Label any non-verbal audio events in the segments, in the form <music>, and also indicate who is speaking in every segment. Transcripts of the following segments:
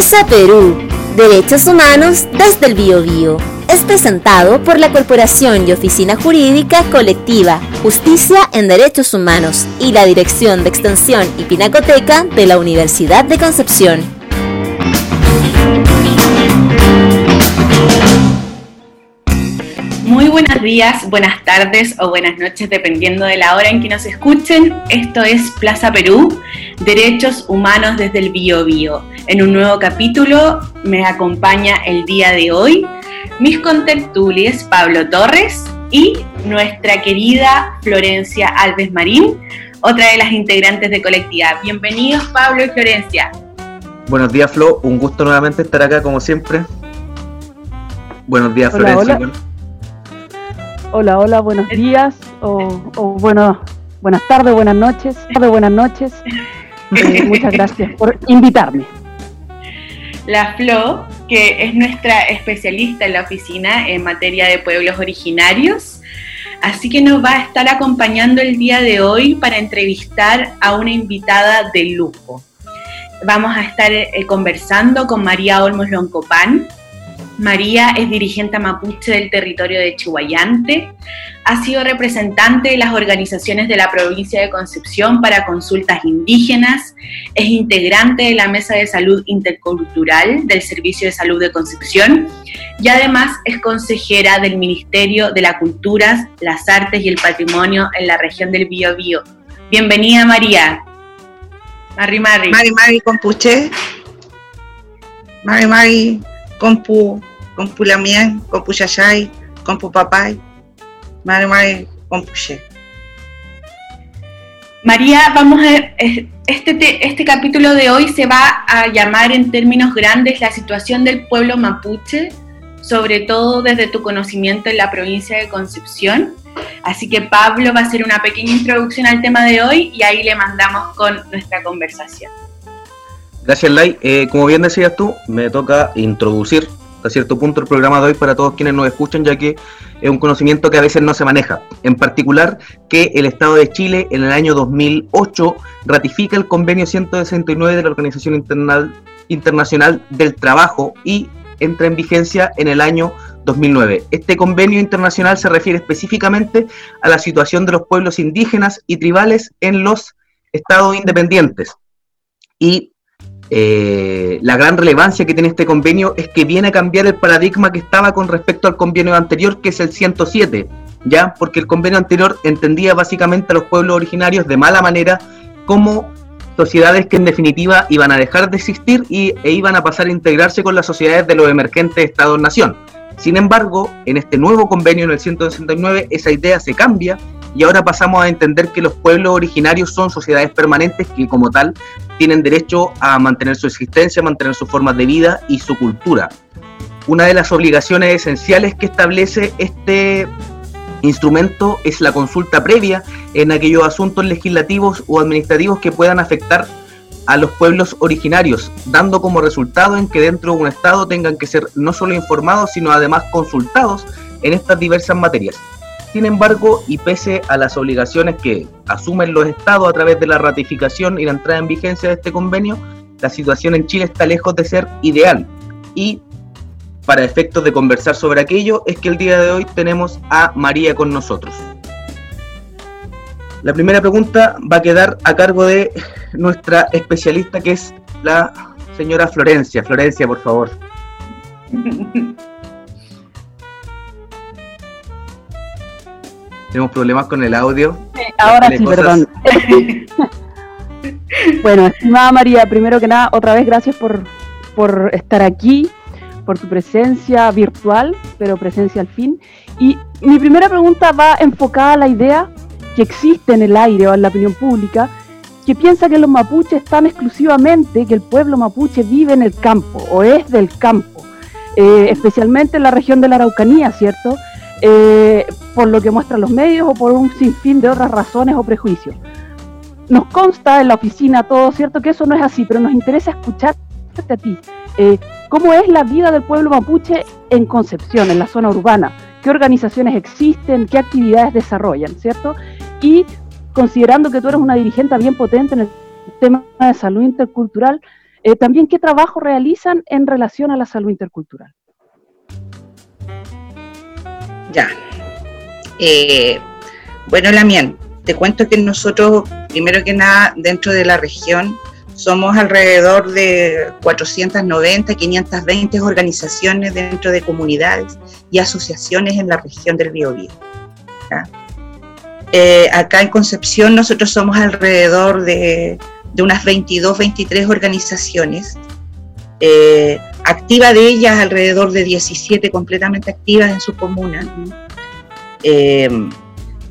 Speaker 1: Plaza Perú, Derechos Humanos desde el Bio, Es presentado por la Corporación y Oficina Jurídica Colectiva Justicia en Derechos Humanos y la Dirección de Extensión y Pinacoteca de la Universidad de Concepción.
Speaker 2: Muy buenos días, buenas tardes o buenas noches, dependiendo de la hora en que nos escuchen. Esto es Plaza Perú, Derechos Humanos desde el Bio Bio. En un nuevo capítulo me acompaña el día de hoy mis contertulies Pablo Torres y nuestra querida Florencia Alves Marín, otra de las integrantes de colectiva. Bienvenidos Pablo y Florencia.
Speaker 3: Buenos días Flo, un gusto nuevamente estar acá como siempre. Buenos días Florencia.
Speaker 4: Hola, hola, buenos días o, bueno, buenas tardes, buenas noches, tarde, buenas noches. <laughs> Eh, muchas gracias por invitarme.
Speaker 2: La Flo, que es nuestra especialista en la oficina en materia de pueblos originarios, así que nos va a estar acompañando el día de hoy para entrevistar a una invitada de lujo. Vamos a estar eh, conversando con María Olmos Loncopán, María es dirigente mapuche del territorio de Chihuayante, ha sido representante de las organizaciones de la provincia de Concepción para consultas indígenas, es integrante de la Mesa de Salud Intercultural del Servicio de Salud de Concepción y además es consejera del Ministerio de la Culturas, las Artes y el Patrimonio en la región del Biobío. Bienvenida María.
Speaker 5: Mari Mari. Mari Mari Compuche. Mari Mari Compu compu Lamián, compu Yayay, compu Papay, Mare, compu
Speaker 2: María, vamos a este, este capítulo de hoy se va a llamar en términos grandes la situación del pueblo mapuche, sobre todo desde tu conocimiento en la provincia de Concepción. Así que Pablo va a hacer una pequeña introducción al tema de hoy y ahí le mandamos con nuestra conversación.
Speaker 3: Gracias, Lai. Eh, como bien decías tú, me toca introducir hasta cierto punto el programa de hoy para todos quienes nos escuchan, ya que es un conocimiento que a veces no se maneja. En particular, que el Estado de Chile en el año 2008 ratifica el convenio 169 de la Organización Internacional del Trabajo y entra en vigencia en el año 2009. Este convenio internacional se refiere específicamente a la situación de los pueblos indígenas y tribales en los estados independientes. Y eh, la gran relevancia que tiene este convenio es que viene a cambiar el paradigma que estaba con respecto al convenio anterior, que es el 107, ¿ya? Porque el convenio anterior entendía básicamente a los pueblos originarios de mala manera como sociedades que en definitiva iban a dejar de existir y, e iban a pasar a integrarse con las sociedades de los emergentes estados-nación. Sin embargo, en este nuevo convenio, en el 169, esa idea se cambia y ahora pasamos a entender que los pueblos originarios son sociedades permanentes que como tal tienen derecho a mantener su existencia, mantener sus formas de vida y su cultura. Una de las obligaciones esenciales que establece este instrumento es la consulta previa en aquellos asuntos legislativos o administrativos que puedan afectar a los pueblos originarios, dando como resultado en que dentro de un Estado tengan que ser no solo informados, sino además consultados en estas diversas materias. Sin embargo, y pese a las obligaciones que asumen los estados a través de la ratificación y la entrada en vigencia de este convenio, la situación en Chile está lejos de ser ideal. Y para efectos de conversar sobre aquello, es que el día de hoy tenemos a María con nosotros. La primera pregunta va a quedar a cargo de nuestra especialista, que es la señora Florencia. Florencia, por favor. <laughs> Tenemos problemas con el audio.
Speaker 4: ahora sí, perdón. <laughs> bueno, estimada María, primero que nada, otra vez gracias por, por estar aquí, por tu presencia virtual, pero presencia al fin. Y mi primera pregunta va enfocada a la idea que existe en el aire o en la opinión pública, que piensa que los mapuches están exclusivamente, que el pueblo mapuche vive en el campo o es del campo, eh, especialmente en la región de la Araucanía, ¿cierto? Eh, por lo que muestran los medios o por un sinfín de otras razones o prejuicios. Nos consta en la oficina todo, ¿cierto? Que eso no es así, pero nos interesa escucharte a ti. Eh, ¿Cómo es la vida del pueblo mapuche en Concepción, en la zona urbana? ¿Qué organizaciones existen? ¿Qué actividades desarrollan? ¿Cierto? Y considerando que tú eres una dirigente bien potente en el tema de salud intercultural, Eh, también qué trabajo realizan en relación a la salud intercultural.
Speaker 5: Ya. Eh, bueno, Lamien, te cuento que nosotros, primero que nada, dentro de la región, somos alrededor de 490, 520 organizaciones dentro de comunidades y asociaciones en la región del Biobío. Eh, acá en Concepción nosotros somos alrededor de, unas 22, 23 organizaciones. Eh, activa de ellas alrededor de 17 completamente activas en su comuna. Eh,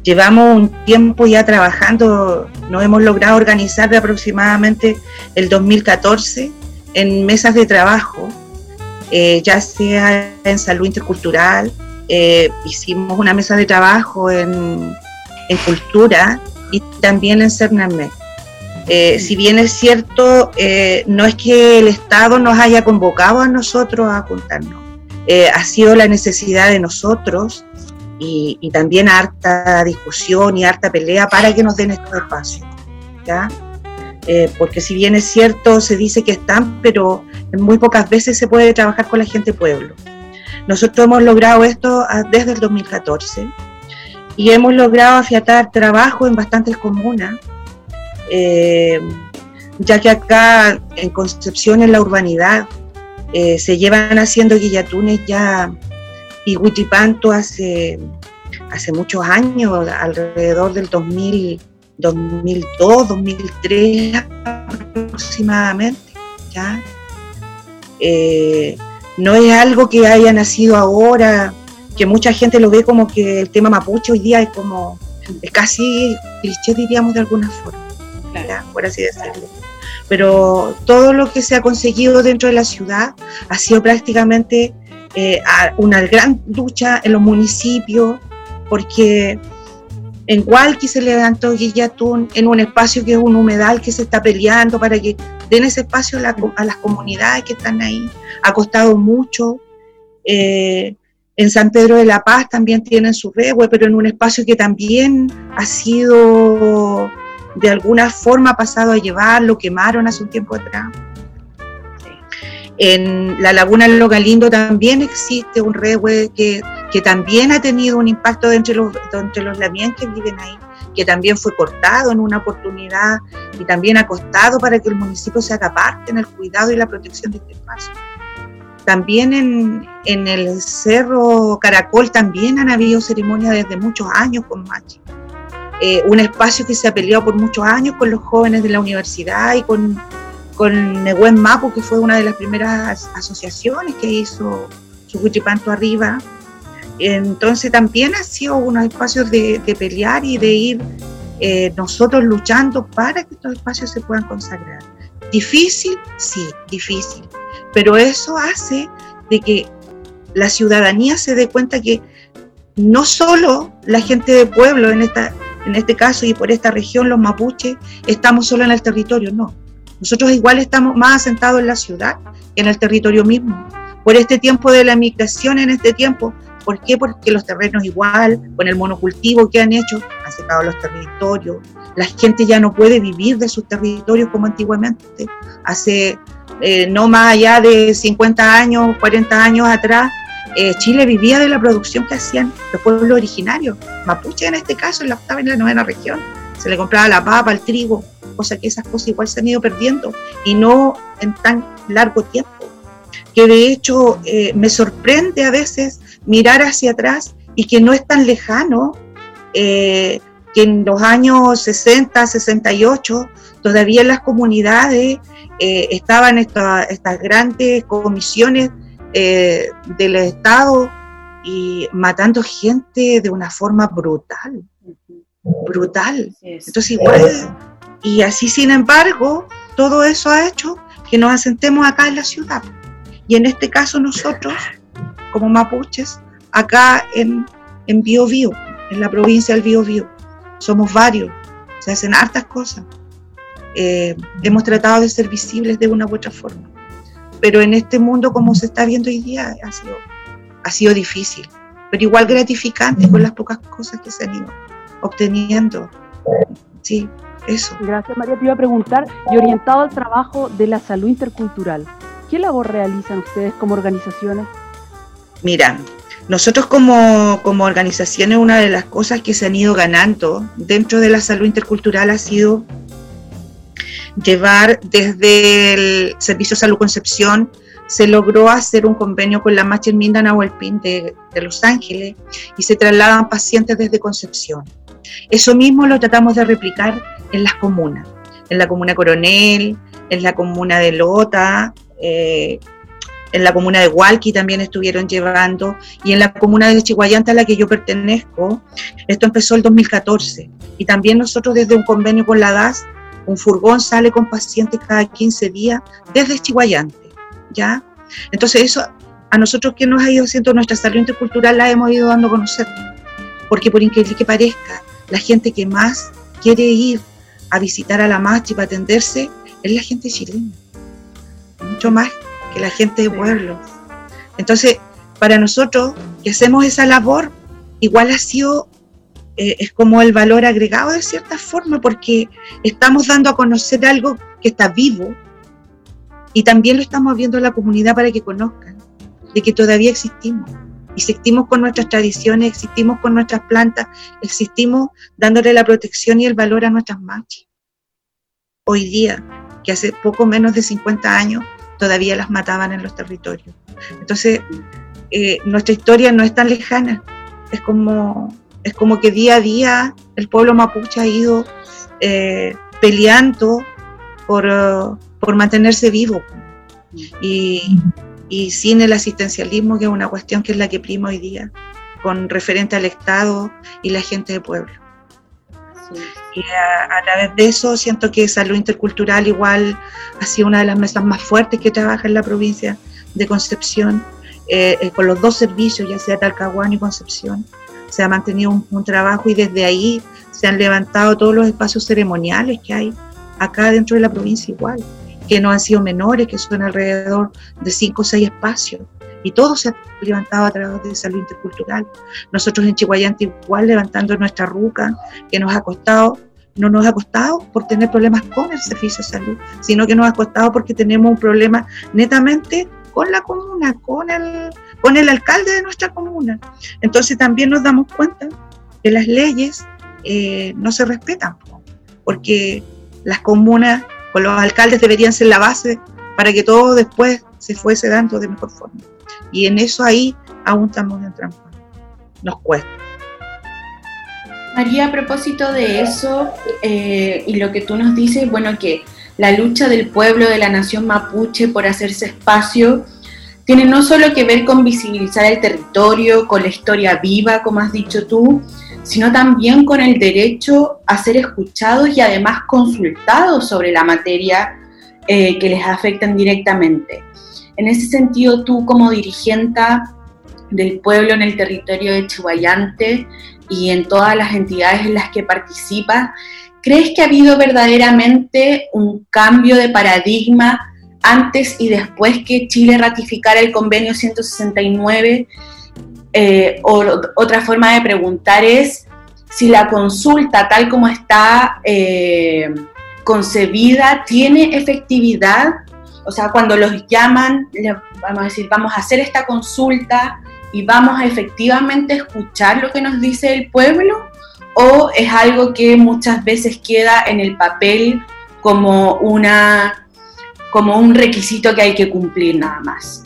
Speaker 5: llevamos un tiempo ya trabajando, nos hemos logrado organizar de aproximadamente el 2014 en mesas de trabajo, eh, ya sea en salud intercultural, hicimos una mesa de trabajo en, cultura y también en Cername. Eh, si bien es cierto, no es que el Estado nos haya convocado a nosotros a juntarnos, ha sido la necesidad de nosotros y, también harta discusión y harta pelea para que nos den estos espacios. ¿ya? Eh, porque si bien es cierto, se dice que están, pero muy pocas veces se puede trabajar con la gente pueblo. Nosotros hemos logrado esto ah, desde el 2014 y hemos logrado afiatar trabajo en bastantes comunas, eh, ya que acá en Concepción, en la urbanidad, eh, se llevan haciendo guillatunes ya y Huichipanto hace, hace muchos años, alrededor del 2000, 2002, 2003 aproximadamente. ¿ya? Eh, no es algo que haya nacido ahora, que mucha gente lo ve como que el tema mapuche hoy día es como, es casi cliché diríamos de alguna forma, por así decirlo. Pero todo lo que se ha conseguido dentro de la ciudad ha sido prácticamente eh, una gran lucha en los municipios, porque en Hualqui se levantó Guillatún en un espacio que es un humedal que se está peleando para que den ese espacio a, las comunidades que están ahí. Ha costado mucho. Eh, en San Pedro de la Paz también tienen su regue, pero en un espacio que también ha sido de alguna forma pasado a llevar, lo quemaron hace un tiempo atrás. En la laguna Logalindo también existe un rehue que, también ha tenido un impacto entre los, entre los que viven ahí, que también fue cortado en una oportunidad y también ha costado para que el municipio se haga parte en el cuidado y la protección de este espacio. También en, en el Cerro Caracol también han habido ceremonias desde muchos años con Machi. Eh, un espacio que se ha peleado por muchos años con los jóvenes de la universidad y con, con Nehuen Mapu, que fue una de las primeras asociaciones que hizo su Cuchipanto arriba. Entonces también ha sido unos espacios de, pelear y de ir eh, nosotros luchando para que estos espacios se puedan consagrar. Difícil, sí, difícil, pero eso hace de que la ciudadanía se dé cuenta que no solo la gente de pueblo, en, esta, en este caso y por esta región, los mapuches, estamos solo en el territorio, no. Nosotros igual estamos más asentados en la ciudad que en el territorio mismo. Por este tiempo de la migración, en este tiempo, ¿por qué? Porque los terrenos igual, con el monocultivo que han hecho, han secado los territorios. La gente ya no puede vivir de sus territorios como antiguamente. Hace eh, no más allá de 50 años, 40 años atrás, eh, Chile vivía de la producción que hacían los pueblos originarios, mapuche en este caso, en la octava y la novena región. Se le compraba la papa, el trigo, cosa que esas cosas igual se han ido perdiendo y no en tan largo tiempo. Que de hecho eh, me sorprende a veces mirar hacia atrás y que no es tan lejano eh, que en los años 60, 68, todavía en las comunidades estaban estas grandes comisiones del Estado y matando gente de una forma brutal, brutal. Entonces igual y así, sin embargo, todo eso ha hecho que nos asentemos acá en la ciudad. Y en este caso nosotros, como mapuches, acá en, en Bio, Bio en la provincia del Bio, Bio somos varios, se hacen hartas cosas. Eh, hemos tratado de ser visibles de una u otra forma. Pero en este mundo como se está viendo hoy día ha sido, ha sido difícil, pero igual gratificante con las pocas cosas que se han ido obteniendo. Sí, Eso.
Speaker 4: Gracias, María. Te iba a preguntar, y orientado al trabajo de la salud intercultural, ¿qué labor realizan ustedes como organizaciones?
Speaker 5: Mira, nosotros como, como organizaciones, una de las cosas que se han ido ganando dentro de la salud intercultural ha sido llevar desde el Servicio de Salud Concepción, se logró hacer un convenio con la Macher Mindanao de, de Los Ángeles y se trasladan pacientes desde Concepción. Eso mismo lo tratamos de replicar en las comunas, en la comuna Coronel, en la comuna de Lota, eh, en la comuna de Hualqui también estuvieron llevando, y en la comuna de Chihuayanta a la que yo pertenezco, esto empezó el 2014. Y también nosotros desde un convenio con la DAS, un furgón sale con pacientes cada 15 días desde Chihuayante, ¿ya? Entonces eso a nosotros que nos ha ido haciendo nuestra salud intercultural la hemos ido dando a conocer, porque por increíble que parezca, la gente que más quiere ir a visitar a la Machi para atenderse es la gente chilena, mucho más que la gente de pueblo. Entonces, para nosotros que hacemos esa labor, igual ha sido, eh, es como el valor agregado de cierta forma, porque estamos dando a conocer algo que está vivo y también lo estamos viendo en la comunidad para que conozcan de que todavía existimos. Existimos con nuestras tradiciones, existimos con nuestras plantas, existimos dándole la protección y el valor a nuestras machas. Hoy día, que hace poco menos de 50 años, todavía las mataban en los territorios. Entonces, eh, nuestra historia no es tan lejana, es como, es como que día a día el pueblo mapuche ha ido eh, peleando por, por, mantenerse vivo y, y, sin el asistencialismo, que es una cuestión que es la que prima hoy día, con referente al Estado y la gente de pueblo. Y a, través de eso siento que salud intercultural igual ha sido una de las mesas más fuertes que trabaja en la provincia de Concepción, eh, eh, con los dos servicios, ya sea Talcahuano y Concepción. Se ha mantenido un, trabajo y desde ahí se han levantado todos los espacios ceremoniales que hay acá dentro de la provincia igual, que no han sido menores, que son alrededor de cinco o seis espacios y todo se ha levantado a través de salud intercultural. Nosotros en Chihuayante igual levantando nuestra ruca, que nos ha costado, no nos ha costado por tener problemas con el servicio de salud, sino que nos ha costado porque tenemos un problema netamente con la comuna, con el, con el alcalde de nuestra comuna. Entonces también nos damos cuenta que las leyes eh, no se respetan, porque las comunas con los alcaldes deberían ser la base para que todo después se fuese dando de mejor forma. Y en eso ahí aún estamos en trampa. Nos cuesta.
Speaker 2: María, a propósito de eso eh, y lo que tú nos dices, bueno, que la lucha del pueblo de la nación mapuche por hacerse espacio tiene no solo que ver con visibilizar el territorio, con la historia viva, como has dicho tú, sino también con el derecho a ser escuchados y además consultados sobre la materia eh, que les afectan directamente. En ese sentido, tú como dirigenta del pueblo en el territorio de Chihuayante y en todas las entidades en las que participas, ¿crees que ha habido verdaderamente un cambio de paradigma antes y después que Chile ratificara el convenio 169? Eh, o, otra forma de preguntar es si la consulta tal como está eh, concebida tiene efectividad o sea, cuando los llaman, vamos a decir, vamos a hacer esta consulta y vamos a efectivamente escuchar lo que nos dice el pueblo, o es algo que muchas veces queda en el papel como una como un requisito que hay que cumplir nada más.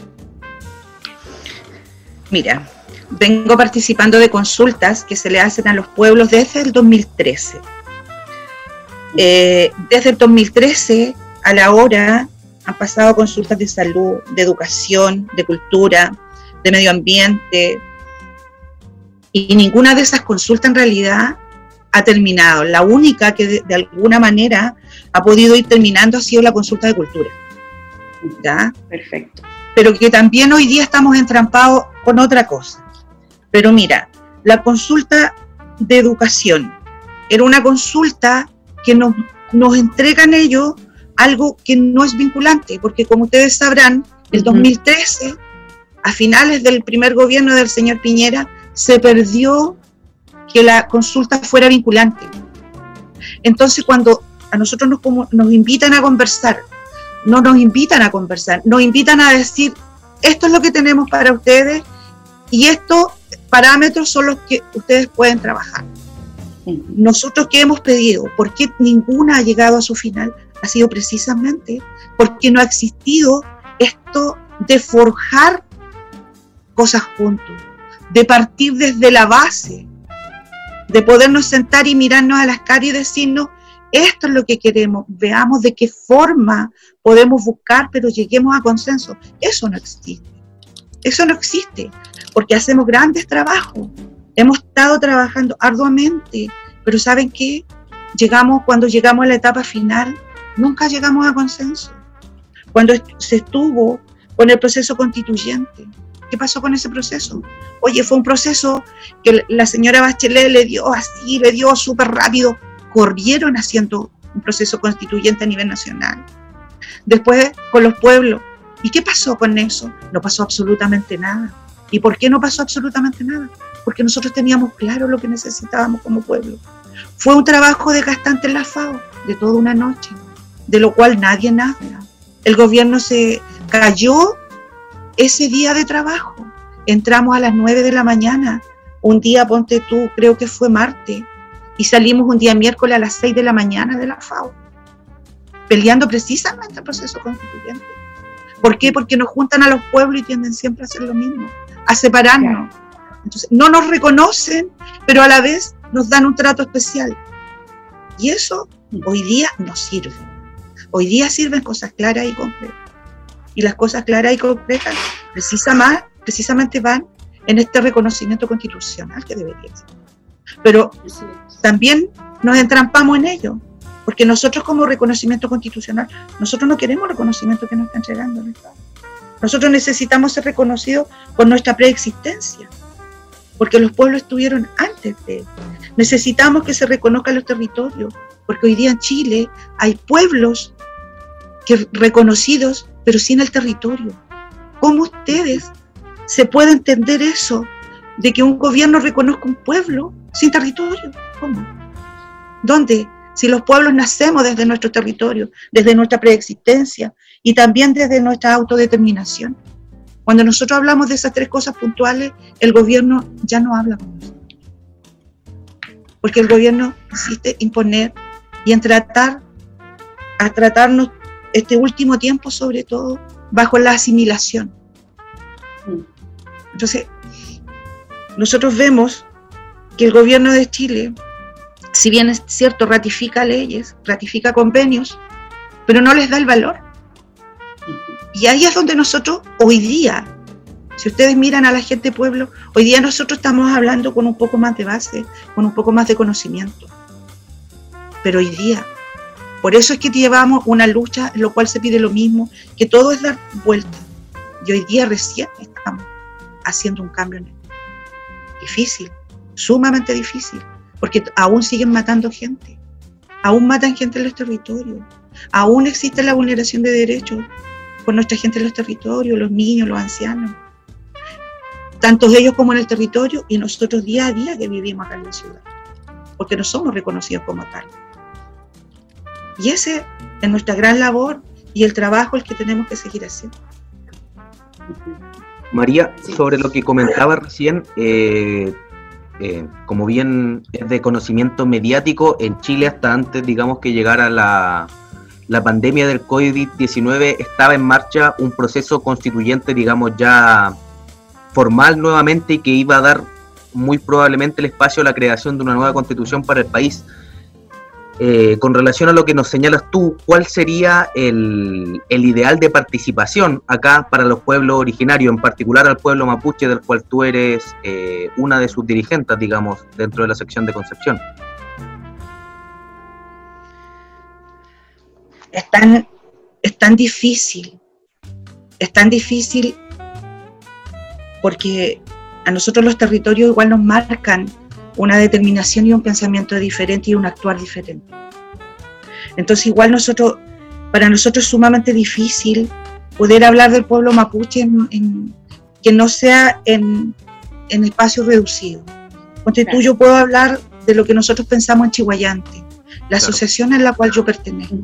Speaker 5: Mira, vengo participando de consultas que se le hacen a los pueblos desde el 2013. Eh, desde el 2013 a la hora han pasado consultas de salud, de educación, de cultura, de medio ambiente, y ninguna de esas consultas en realidad ha terminado. La única que de, alguna manera ha podido ir terminando ha sido la consulta de cultura. ¿Ya?
Speaker 2: Perfecto.
Speaker 5: Pero que también hoy día estamos entrampados con otra cosa. Pero mira, la consulta de educación era una consulta que nos, nos entregan ellos algo que no es vinculante, porque como ustedes sabrán, el 2013, a finales del primer gobierno del señor Piñera, se perdió que la consulta fuera vinculante. Entonces, cuando a nosotros nos, nos invitan a conversar, no nos invitan a conversar, nos invitan a decir, esto es lo que tenemos para ustedes y estos parámetros son los que ustedes pueden trabajar. Nosotros que hemos pedido, ¿por qué ninguna ha llegado a su final? Ha sido precisamente porque no ha existido esto de forjar cosas juntos, de partir desde la base, de podernos sentar y mirarnos a las caras y decirnos, esto es lo que queremos, veamos de qué forma podemos buscar, pero lleguemos a consenso. Eso no existe. Eso no existe, porque hacemos grandes trabajos. Hemos estado trabajando arduamente, pero ¿saben qué? Llegamos, cuando llegamos a la etapa final, nunca llegamos a consenso. Cuando se estuvo con el proceso constituyente, ¿qué pasó con ese proceso? Oye, fue un proceso que la señora Bachelet le dio así, le dio súper rápido, corrieron haciendo un proceso constituyente a nivel nacional. Después con los pueblos. ¿Y qué pasó con eso? No pasó absolutamente nada. ¿Y por qué no pasó absolutamente nada? Porque nosotros teníamos claro lo que necesitábamos como pueblo. Fue un trabajo desgastante en la FAO, de toda una noche, de lo cual nadie habla. El gobierno se cayó ese día de trabajo. Entramos a las 9 de la mañana, un día, ponte tú, creo que fue martes, y salimos un día miércoles a las 6 de la mañana de la FAO, peleando precisamente el proceso constituyente. ¿Por qué? Porque nos juntan a los pueblos y tienden siempre a hacer lo mismo, a separarnos. Entonces, no nos reconocen, pero a la vez nos dan un trato especial. Y eso hoy día no sirve. Hoy día sirven cosas claras y concretas. Y las cosas claras y concretas precisamente, precisamente van en este reconocimiento constitucional que debería existir. Pero también nos entrampamos en ello, porque nosotros como reconocimiento constitucional, nosotros no queremos reconocimiento que nos está entregando el Estado. Nosotros necesitamos ser reconocidos por nuestra preexistencia, porque los pueblos estuvieron antes de Necesitamos que se reconozcan los territorios, porque hoy día en Chile hay pueblos que reconocidos, pero sin el territorio. ¿Cómo ustedes se puede entender eso de que un gobierno reconozca un pueblo sin territorio. ¿Cómo? ¿Dónde? Si los pueblos nacemos desde nuestro territorio, desde nuestra preexistencia y también desde nuestra autodeterminación. Cuando nosotros hablamos de esas tres cosas puntuales, el gobierno ya no habla con nosotros. Porque el gobierno insiste imponer y en tratar, a tratarnos este último tiempo sobre todo bajo la asimilación. Entonces, nosotros vemos que el gobierno de Chile, si bien es cierto, ratifica leyes, ratifica convenios, pero no les da el valor. Y ahí es donde nosotros hoy día, si ustedes miran a la gente pueblo, hoy día nosotros estamos hablando con un poco más de base, con un poco más de conocimiento. Pero hoy día, por eso es que llevamos una lucha en lo cual se pide lo mismo, que todo es dar vuelta. Y hoy día recién estamos haciendo un cambio en difícil, sumamente difícil, porque aún siguen matando gente, aún matan gente en los territorios, aún existe la vulneración de derechos por nuestra gente en los territorios, los niños, los ancianos, tanto ellos como en el territorio y nosotros día a día que vivimos acá en la ciudad, porque no somos reconocidos como tal. Y ese es nuestra gran labor y el trabajo el que tenemos que seguir haciendo.
Speaker 3: María, sobre lo que comentaba recién, eh, eh, como bien es de conocimiento mediático, en Chile hasta antes, digamos, que llegara la, la pandemia del COVID-19, estaba en marcha un proceso constituyente, digamos, ya formal nuevamente y que iba a dar muy probablemente el espacio a la creación de una nueva constitución para el país. Eh, con relación a lo que nos señalas tú, ¿cuál sería el, ideal de participación acá para los pueblos originarios, en particular al pueblo mapuche, del cual tú eres eh, una de sus dirigentes, digamos, dentro de la sección de Concepción?
Speaker 5: Es tan, es tan difícil, es tan difícil porque a nosotros los territorios igual nos marcan una determinación y un pensamiento diferente y un actuar diferente. Entonces igual nosotros, para nosotros es sumamente difícil poder hablar del pueblo mapuche en, que no sea en, en espacios reducidos. Ponte tú, yo puedo hablar de lo que nosotros pensamos en Chihuayante. la asociación a la cual yo pertenezco.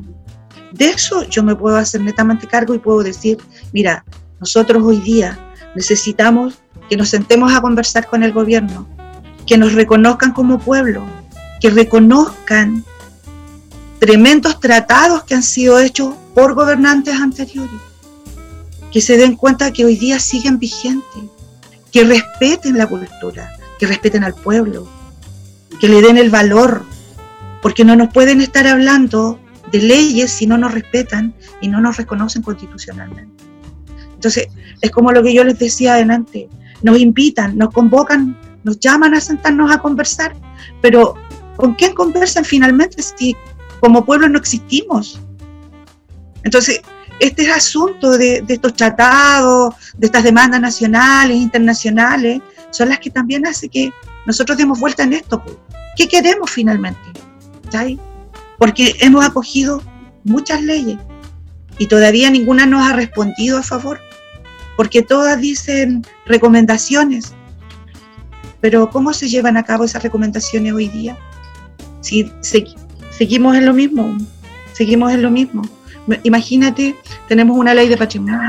Speaker 5: De eso yo me puedo hacer netamente cargo y puedo decir, mira, nosotros hoy día necesitamos que nos sentemos a conversar con el gobierno, que nos reconozcan como pueblo, que reconozcan tremendos tratados que han sido hechos por gobernantes anteriores, que se den cuenta que hoy día siguen vigentes, que respeten la cultura, que respeten al pueblo, que le den el valor, porque no nos pueden estar hablando de leyes si no nos respetan y no nos reconocen constitucionalmente. Entonces, es como lo que yo les decía adelante, nos invitan, nos convocan, nos llaman a sentarnos a conversar, pero ¿con quién conversan finalmente si como pueblo no existimos? Entonces, este asunto de, de estos tratados, de estas demandas nacionales, internacionales, son las que también hacen que nosotros demos vuelta en esto. ¿Qué queremos finalmente? Porque hemos acogido muchas leyes y todavía ninguna nos ha respondido a favor, porque todas dicen recomendaciones. Pero ¿cómo se llevan a cabo esas recomendaciones hoy día? Si seguimos en lo mismo, seguimos en lo mismo. Imagínate, tenemos una ley de patrimonio.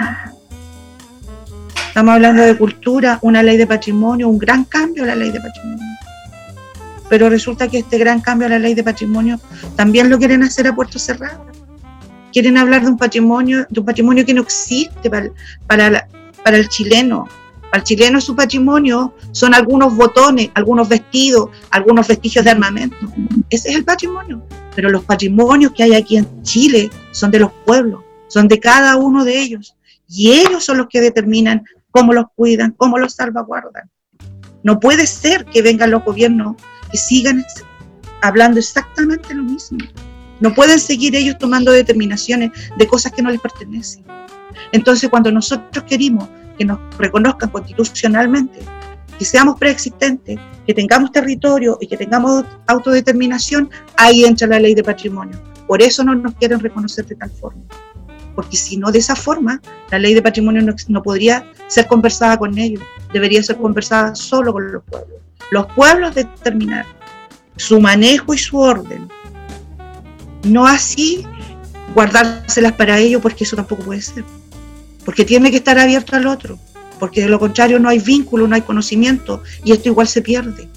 Speaker 5: Estamos hablando de cultura, una ley de patrimonio, un gran cambio a la ley de patrimonio pero resulta que este gran cambio a la ley de patrimonio también lo quieren hacer a puerto cerrado. Quieren hablar de un patrimonio, de un patrimonio que no existe para, el chileno. El chileno su patrimonio son algunos botones, algunos vestidos, algunos vestigios de armamento. Ese es el patrimonio. Pero los patrimonios que hay aquí en Chile son de los pueblos, son de cada uno de ellos. Y ellos son los que determinan cómo los cuidan, cómo los salvaguardan. No puede ser que vengan los gobiernos que sigan hablando exactamente lo mismo. No pueden seguir ellos tomando determinaciones de cosas que no les pertenecen. Entonces, cuando nosotros queremos que nos reconozcan constitucionalmente, que seamos preexistentes, que tengamos territorio y que tengamos autodeterminación, ahí entra la ley de patrimonio. Por eso no nos quieren reconocer de tal forma. Porque si no de esa forma, la ley de patrimonio no, no podría ser conversada con ellos, debería ser conversada solo con los pueblos los pueblos determinar su manejo y su orden. No así guardárselas para ellos porque eso tampoco puede ser. Porque tiene que estar abierto al otro. Porque de lo contrario no hay vínculo, no hay conocimiento y esto igual se pierde.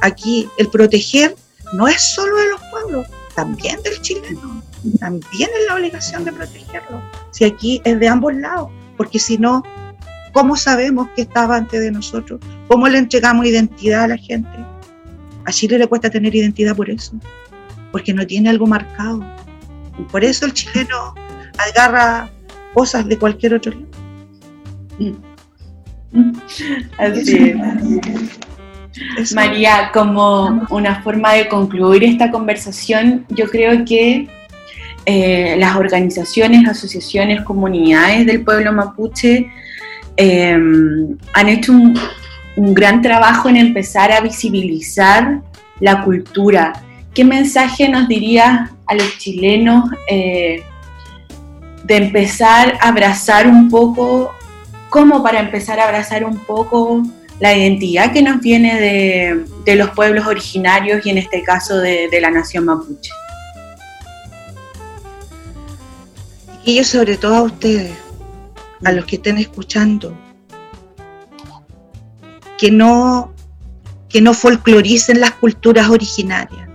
Speaker 5: Aquí el proteger no es solo de los pueblos, también del chileno. También es la obligación de protegerlo. Si aquí es de ambos lados. Porque si no, ¿Cómo sabemos que estaba antes de nosotros? ¿Cómo le entregamos identidad a la gente? A Chile le cuesta tener identidad por eso, porque no tiene algo marcado. Por eso el chileno agarra cosas de cualquier otro lado.
Speaker 2: Así es. María, como una forma de concluir esta conversación, yo creo que eh, las organizaciones, asociaciones, comunidades del pueblo mapuche Em, han hecho un, gran trabajo en empezar a visibilizar la cultura. ¿Qué mensaje nos dirías a los chilenos eh, de empezar a abrazar un poco, como para empezar a abrazar un poco la identidad que nos viene de, los pueblos originarios y en este caso de, de la nación mapuche?
Speaker 5: Y yo sobre todo a ustedes, a los que estén escuchando, que no, que no folcloricen las culturas originarias,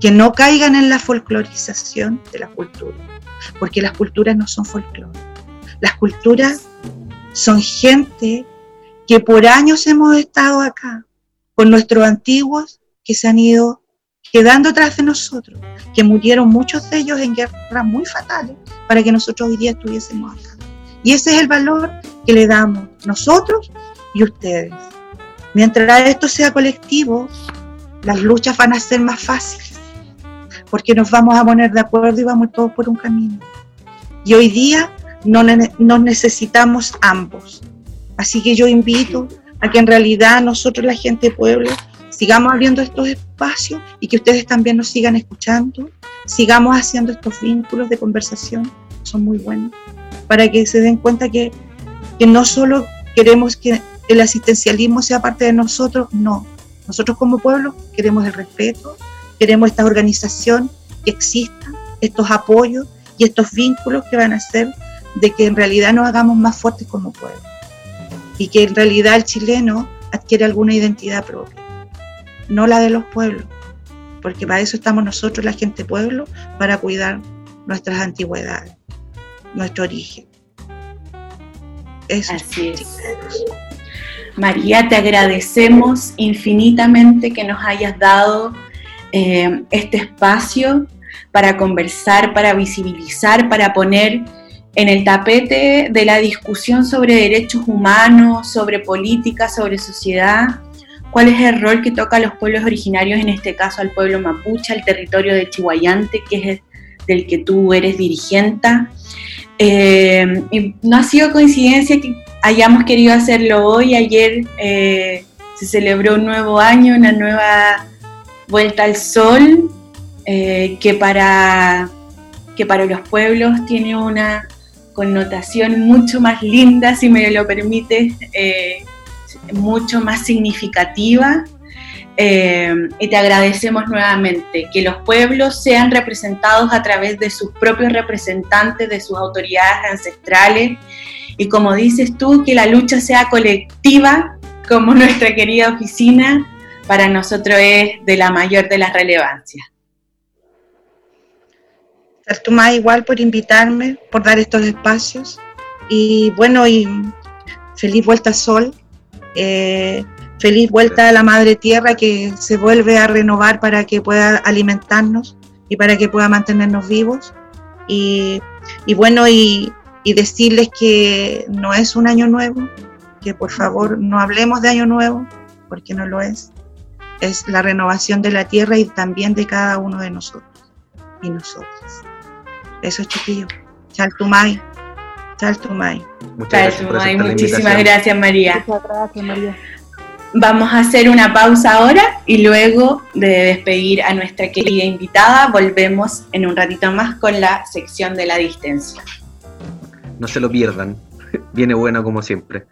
Speaker 5: que no caigan en la folclorización de la cultura, porque las culturas no son folclore. Las culturas son gente que por años hemos estado acá, con nuestros antiguos que se han ido quedando atrás de nosotros, que murieron muchos de ellos en guerras muy fatales para que nosotros hoy día estuviésemos acá. Y ese es el valor que le damos nosotros y ustedes. Mientras esto sea colectivo, las luchas van a ser más fáciles, porque nos vamos a poner de acuerdo y vamos todos por un camino. Y hoy día no, nos necesitamos ambos. Así que yo invito a que en realidad nosotros, la gente de pueblo, sigamos abriendo estos espacios y que ustedes también nos sigan escuchando, sigamos haciendo estos vínculos de conversación, son muy buenos para que se den cuenta que, no solo queremos que el asistencialismo sea parte de nosotros, no. Nosotros como pueblo queremos el respeto, queremos esta organización que existan estos apoyos y estos vínculos que van a hacer de que en realidad nos hagamos más fuertes como pueblo y que en realidad el chileno adquiere alguna identidad propia, no la de los pueblos, porque para eso estamos nosotros, la gente pueblo, para cuidar nuestras antigüedades, nuestro origen.
Speaker 2: Eso Así es. María, te agradecemos infinitamente que nos hayas dado eh, este espacio para conversar, para visibilizar, para poner en el tapete de la discusión sobre derechos humanos, sobre política, sobre sociedad, cuál es el rol que toca a los pueblos originarios, en este caso al pueblo mapuche, al territorio de Chihuayante, que es del que tú eres dirigente. Eh, y no ha sido coincidencia que hayamos querido hacerlo hoy. Ayer eh, se celebró un nuevo año, una nueva vuelta al sol, eh, que, para, que para los pueblos tiene una connotación mucho más linda, si me lo permite, eh, mucho más significativa. y te agradecemos nuevamente que los pueblos sean representados a través de sus propios representantes, de sus autoridades ancestrales y como dices tú, que la lucha sea colectiva, como nuestra querida oficina, para nosotros es de la mayor de las relevancias.
Speaker 5: Más igual por invitarme, por dar estos espacios. Y bueno, y feliz vuelta al sol, eh, feliz vuelta a la madre tierra que se vuelve a renovar para que pueda alimentarnos y para que pueda mantenernos vivos. Y, bueno, y decirles que no es un año nuevo, que por favor no hablemos de año nuevo, porque no lo es. Es la renovación de la tierra y también de cada uno de nosotros y nosotras. Eso, chiquillo. Chaltumay. Chaltumay.
Speaker 2: Muchas gracias Muchísimas gracias, María. Muchas gracias, María. Vamos a hacer una pausa ahora y luego de despedir a nuestra querida invitada, volvemos en un ratito más con la sección de la distancia.
Speaker 6: No se lo pierdan. <laughs> Viene bueno como siempre.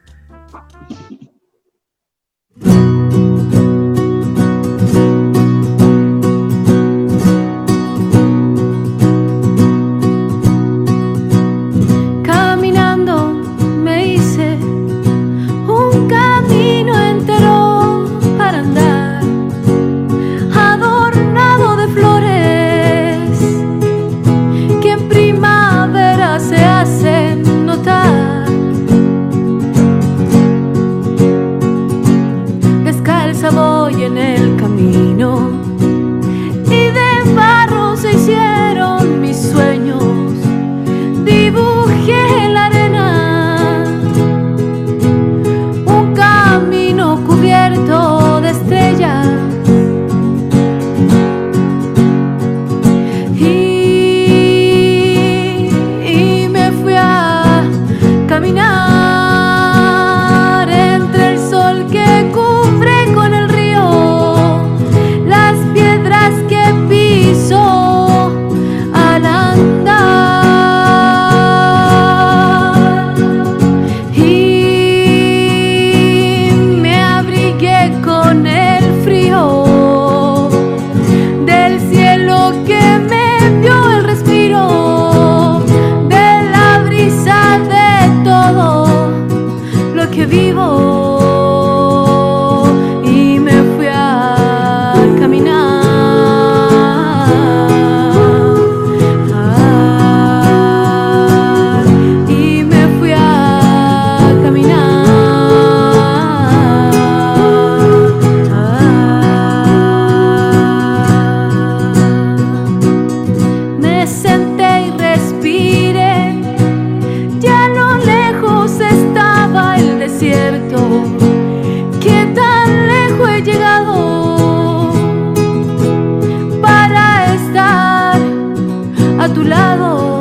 Speaker 2: tu lado.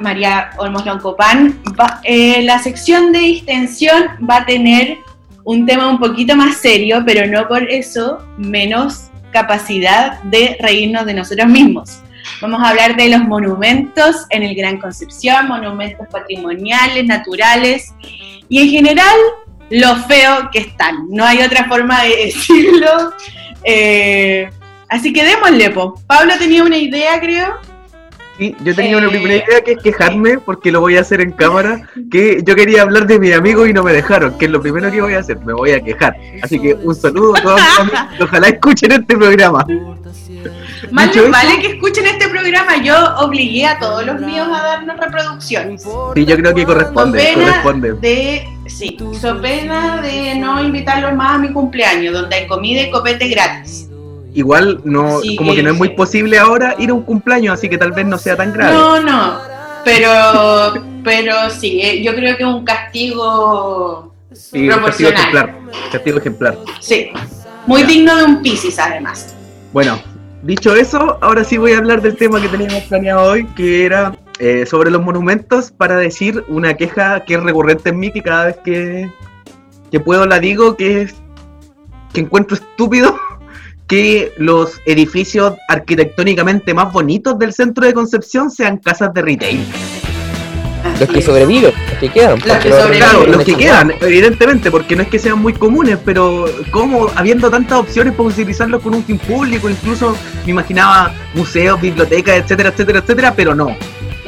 Speaker 2: María Olmos Loncopán, eh, la sección de distensión va a tener un tema un poquito más serio, pero no por eso menos capacidad de reírnos de nosotros mismos. Vamos a hablar de los monumentos en el Gran Concepción, monumentos patrimoniales, naturales y en general lo feo que están. No hay otra forma de <laughs> decirlo. Eh, así que démosle, po. Pablo tenía una idea, creo.
Speaker 3: Sí, yo tenía una
Speaker 2: Eh,
Speaker 3: primera idea que es quejarme, porque lo voy a hacer en cámara, que yo quería hablar de mis amigos y no me dejaron, que es lo primero que voy a hacer, me voy a quejar. Así que un saludo a todos ojalá escuchen este programa.
Speaker 2: Más les vale que escuchen este programa. Yo obligué a todos los míos a darnos reproducciones.
Speaker 3: Sí, yo creo que corresponde,
Speaker 2: pena
Speaker 3: corresponde.
Speaker 2: de, sí, so pena de no invitarlos más a mi cumpleaños, donde hay comida y copete gratis.
Speaker 3: Igual no,
Speaker 2: Sí,
Speaker 3: como que no es muy posible ahora ir a un cumpleaños, así que tal vez no sea tan grave.
Speaker 2: No, no. Pero, pero sí, eh, yo creo que es un castigo,
Speaker 3: Sí, un castigo
Speaker 2: proporcional.
Speaker 3: ejemplar. Castigo ejemplar.
Speaker 2: sí, muy digno de un Piscis además.
Speaker 3: Bueno, dicho eso, ahora sí voy a hablar del tema que teníamos planeado hoy, que era eh, sobre los monumentos, para decir una queja que es recurrente en mí, que cada vez que, que puedo la digo, que es que encuentro estúpido <laughs> que los edificios arquitectónicamente más bonitos del centro de Concepción sean casas de retail.
Speaker 7: Los que sobreviven, los que quedan.
Speaker 2: que
Speaker 7: porque
Speaker 2: sobreviven.
Speaker 3: Claro, los que quedan, evidentemente, porque no es que sean muy comunes, pero como habiendo tantas opciones para utilizarlos con un fin público, incluso me imaginaba museos, bibliotecas, etcétera, etcétera, etcétera, pero no,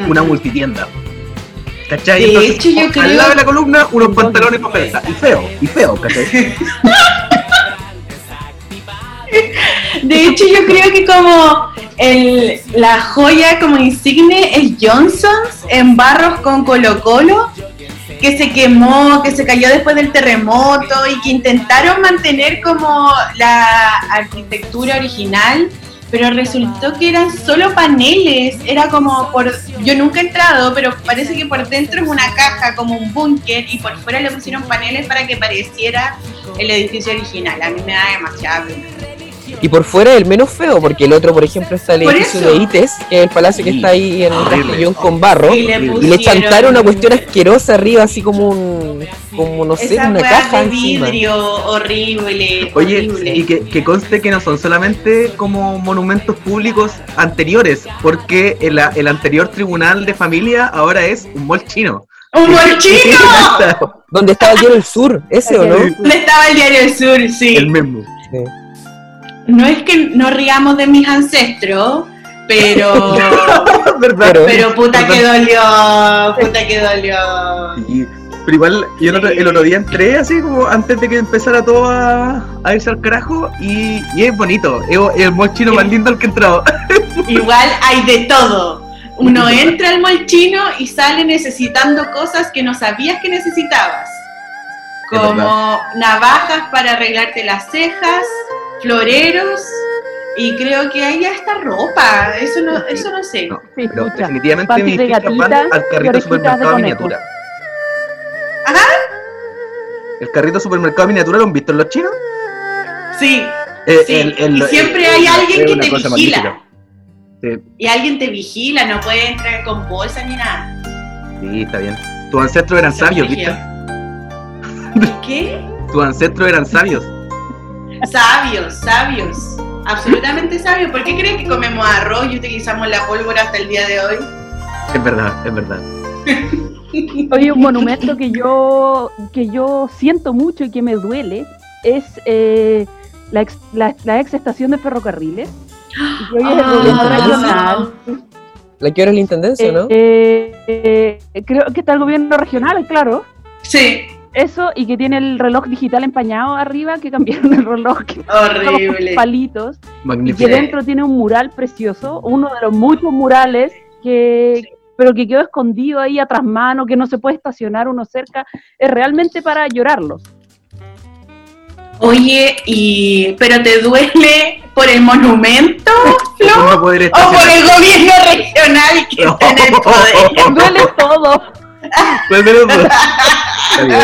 Speaker 3: una multitienda. ¿Cachai?
Speaker 2: De
Speaker 3: Entonces,
Speaker 2: hecho, yo
Speaker 3: al
Speaker 2: creo-
Speaker 3: lado de la columna, unos pantalones papeleta. Y feo, y feo, ¿cachai? <laughs>
Speaker 2: De hecho, yo creo que como el, la joya como insigne es Johnson's en barros con Colo Colo, que se quemó, que se cayó después del terremoto y que intentaron mantener como la arquitectura original, pero resultó que eran solo paneles, era como por, yo nunca he entrado, pero parece que por dentro es una caja, como un búnker, y por fuera le pusieron paneles para que pareciera el edificio original, a mí me da demasiada pena.
Speaker 7: Y por fuera el menos feo, porque el otro, por ejemplo, está el edificio de ITES, que es el palacio que está ahí en
Speaker 3: horrible.
Speaker 7: Castellón con barro.
Speaker 2: Y le
Speaker 7: Y le
Speaker 2: pusieron-
Speaker 7: chantaron una cuestión asquerosa arriba, así como un. como no sé,
Speaker 2: Esa
Speaker 7: una caja
Speaker 2: de
Speaker 7: encima.
Speaker 2: vidrio horrible,
Speaker 3: Oye,
Speaker 2: horrible.
Speaker 3: y que, que conste que no son solamente como monumentos públicos anteriores, porque el, el anterior tribunal de familia ahora es un mall chino.
Speaker 2: ¡Un molchino! <laughs>
Speaker 7: ¿Dónde estaba el diario del sur? ¿Ese o no?
Speaker 2: ¿Dónde estaba el diario del sur? Sí.
Speaker 3: El mismo.
Speaker 7: Sí.
Speaker 2: No es que no riamos de mis ancestros, pero. <laughs>
Speaker 7: Pero-
Speaker 2: pero puta que dolió, puta que dolió.
Speaker 3: Y- pero igual, yo el otro, el otro día entré así como antes de que empezara todo a, a irse al carajo y, y es bonito, es el mall chino más lindo al que he entrado. <laughs>
Speaker 2: Igual hay de todo. Uno entra al molchino y sale necesitando cosas que no sabías que necesitabas.
Speaker 3: Es
Speaker 2: Como navajas para arreglarte las cejas, floreros y creo que hay hasta ropa. Eso no, eso no sé.
Speaker 3: No,
Speaker 4: Sí,
Speaker 3: pero
Speaker 4: escucha,
Speaker 3: definitivamente mis
Speaker 4: de
Speaker 3: van
Speaker 4: gatita
Speaker 3: al carrito
Speaker 4: de
Speaker 3: supermercado
Speaker 4: conejo.
Speaker 3: miniatura.
Speaker 2: Ajá.
Speaker 3: ¿El carrito supermercado miniatura lo han visto en los chinos?
Speaker 2: Sí.
Speaker 3: Eh,
Speaker 2: Sí,
Speaker 3: el- el-
Speaker 2: y siempre
Speaker 3: el-
Speaker 2: hay alguien que te vigila.
Speaker 3: magnífica. Sí,
Speaker 2: Y alguien te vigila, no puede entrar con bolsa ni nada.
Speaker 3: sí, está bien. Tus ancestros eran sabios. ¿viste?
Speaker 2: ¿Qué? <laughs>
Speaker 3: Tus ancestros eran sabios.
Speaker 2: Sabios, sabios. Absolutamente sabios. ¿Por qué creen que comemos arroz y utilizamos la pólvora hasta el día de hoy?
Speaker 3: Es verdad, es verdad. <laughs>
Speaker 4: Oye, un monumento que yo, que yo siento mucho y que me duele es eh, la, ex, la, la ex estación de ferrocarriles. <gasps> Y que hoy es el
Speaker 2: Ah.
Speaker 4: gobierno.
Speaker 7: ¿La que ahora es la intendencia, no?
Speaker 4: Eh, eh, creo que está el gobierno regional, claro.
Speaker 2: Sí,
Speaker 4: Eso, y que tiene el reloj digital empañado arriba, que cambiaron el reloj. que <laughs>
Speaker 2: horrible. <laughs>
Speaker 4: palitos. Y que
Speaker 3: Magnífico.
Speaker 4: dentro tiene un mural precioso, uno de los muchos murales que pero que quedó escondido ahí a tras mano, que no se puede estacionar uno cerca, es realmente para llorarlos.
Speaker 2: Oye, y pero te duele por el monumento Flo? <laughs>
Speaker 3: no
Speaker 2: o por el gobierno regional que está en el poder.
Speaker 4: Duele todo,
Speaker 3: Puede ser los dos. Está bien,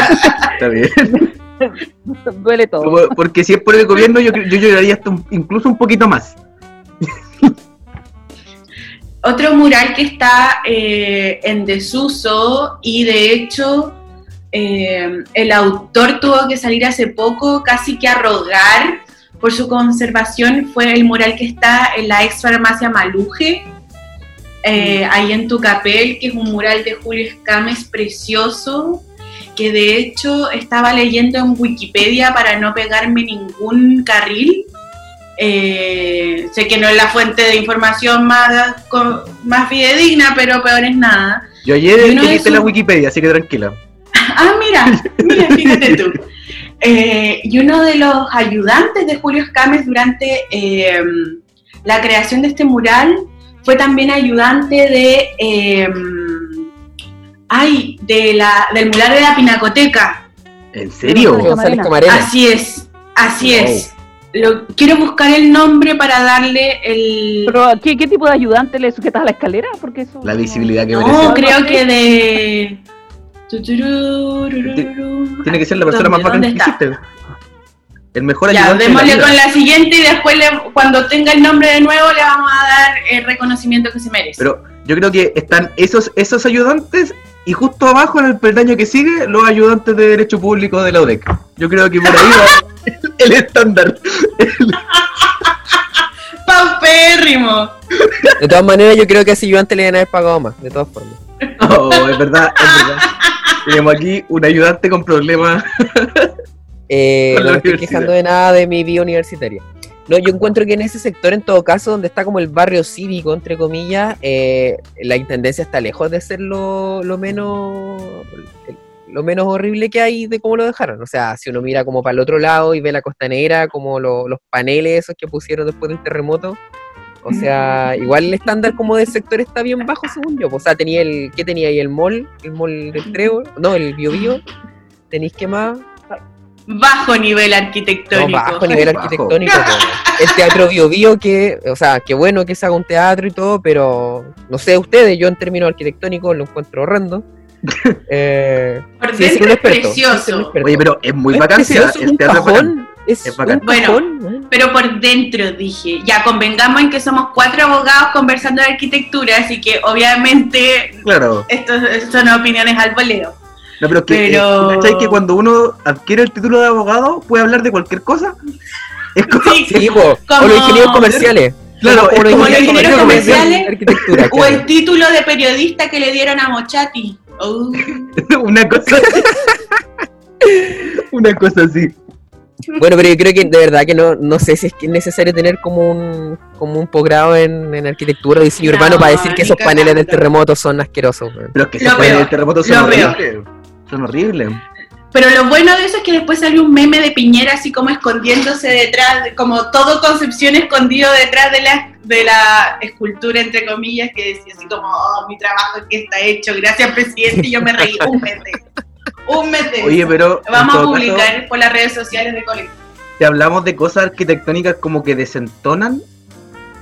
Speaker 3: está bien.
Speaker 4: duele todo.
Speaker 3: Como- Porque si es por el gobierno, yo, yo lloraría hasta un- incluso un poquito más.
Speaker 2: otro mural que está eh, en desuso y de hecho eh, el autor tuvo que salir hace poco casi que a rogar por su conservación fue el mural que está en la ex farmacia Maluje, eh, ahí en Tucapel, que es un mural de Julio Escames precioso, que de hecho estaba leyendo en Wikipedia para no pegarme ningún carril. Eh, sé que no es la fuente de información más, más fidedigna, pero peor es nada.
Speaker 3: Yo ayer leíste la Wikipedia, así que tranquila. <laughs>
Speaker 2: Ah, mira, mira, fíjate tú. Eh, y uno de los ayudantes de Julio Escames durante eh, la creación de este mural fue también ayudante de, eh, ay, de la, del mural de la Pinacoteca.
Speaker 3: ¿En serio?
Speaker 2: Así es, así
Speaker 3: Wow.
Speaker 2: es. Lo, quiero buscar el nombre para darle el...
Speaker 4: Pero ¿qué, qué tipo de ayudante le sujetas a la escalera? Porque eso
Speaker 3: La
Speaker 4: no-
Speaker 3: visibilidad que
Speaker 2: No,
Speaker 3: merece.
Speaker 2: creo que de...
Speaker 3: Tiene que ser la persona más
Speaker 2: ¿Dónde-
Speaker 3: bacana que existe. El mejor
Speaker 2: Ya,
Speaker 3: ayudante de la
Speaker 2: démosle con la siguiente y después le- cuando tenga el nombre de nuevo le vamos a dar el reconocimiento que se merece.
Speaker 3: Pero yo creo que están esos, esos ayudantes y justo abajo en el peldaño que sigue los ayudantes de Derecho Público de la UDEC. Yo creo que por ahí va <laughs> el estándar. <laughs>
Speaker 2: ¡Paupérrimo!
Speaker 7: De todas maneras, yo creo que si yo antes le iban a haber pagado más, de todas formas.
Speaker 3: Oh, es verdad, es verdad. <laughs> Tenemos aquí un ayudante con problemas.
Speaker 7: Eh, <laughs> no me estoy quejando de nada de mi vida universitaria. No, yo encuentro que en ese sector, en todo caso, donde está como el barrio cívico, entre comillas, eh, la intendencia está lejos de ser lo, lo menos lo menos horrible que hay de cómo lo dejaron. O sea, si uno mira como para el otro lado y ve la costanera, como lo- los paneles esos que pusieron después del terremoto, o sea, igual el estándar como del sector está bien bajo según yo. O sea, tenía el, ¿qué tenía ahí? El mall, el mall del Trébol, no, el Bio Bio. ¿Tenéis que más?
Speaker 2: Bajo nivel arquitectónico.
Speaker 7: No, bajo nivel
Speaker 3: Bajo.
Speaker 7: arquitectónico. El teatro Bio Bio que, o sea, qué bueno que se haga un teatro y todo, pero no sé ustedes, yo en términos arquitectónicos lo encuentro horrendo. <laughs> Eh,
Speaker 2: Por
Speaker 7: un
Speaker 2: es
Speaker 7: experto, un
Speaker 2: precioso.
Speaker 7: experto.
Speaker 3: Oye, pero es muy
Speaker 7: Es
Speaker 3: bacán.
Speaker 7: precioso,
Speaker 3: sí,
Speaker 7: un
Speaker 3: teatro
Speaker 7: cajón, es,
Speaker 3: Es bacán.
Speaker 2: Bueno. Pero por dentro dije, ya convengamos en que somos cuatro abogados conversando de arquitectura, así que obviamente
Speaker 3: Claro.
Speaker 2: estos son opiniones al voleo.
Speaker 3: No, pero que,
Speaker 2: Pero-
Speaker 3: eh, ¿cachai? Que cuando uno adquiere el título de abogado puede hablar de cualquier cosa. <laughs> Es como,
Speaker 2: Sí,
Speaker 7: Sí, po,
Speaker 2: Como-
Speaker 7: o los ingenieros comerciales.
Speaker 3: claro,
Speaker 7: Como
Speaker 3: como
Speaker 2: los ingenieros comerciales.
Speaker 7: de arquitectura.
Speaker 2: O
Speaker 7: claro.
Speaker 2: el título de periodista que le dieron a Mochati. Oh. <laughs>
Speaker 3: una cosa Una cosa así.
Speaker 7: Bueno, pero yo creo que de verdad que no, no sé si es que es necesario tener como un, como un posgrado en, en arquitectura o diseño
Speaker 2: No,
Speaker 7: urbano para decir que esos paneles del terremoto son asquerosos.
Speaker 3: Pero es que
Speaker 2: Lo
Speaker 3: se puede
Speaker 2: veo,
Speaker 3: el terremoto son horribles. Son horribles.
Speaker 2: Pero lo bueno de eso es que después salió un meme de Piñera así como escondiéndose detrás, de- como todo Concepción escondido detrás de la, de la escultura, entre comillas, que decía así como, oh, mi trabajo es que está hecho, gracias presidente, y yo me reí <laughs> un mes de eso. Un mes de
Speaker 3: Oye, pero
Speaker 2: Vamos a publicar
Speaker 3: caso,
Speaker 2: por las redes sociales de Colegio.
Speaker 3: si hablamos de cosas arquitectónicas como que desentonan,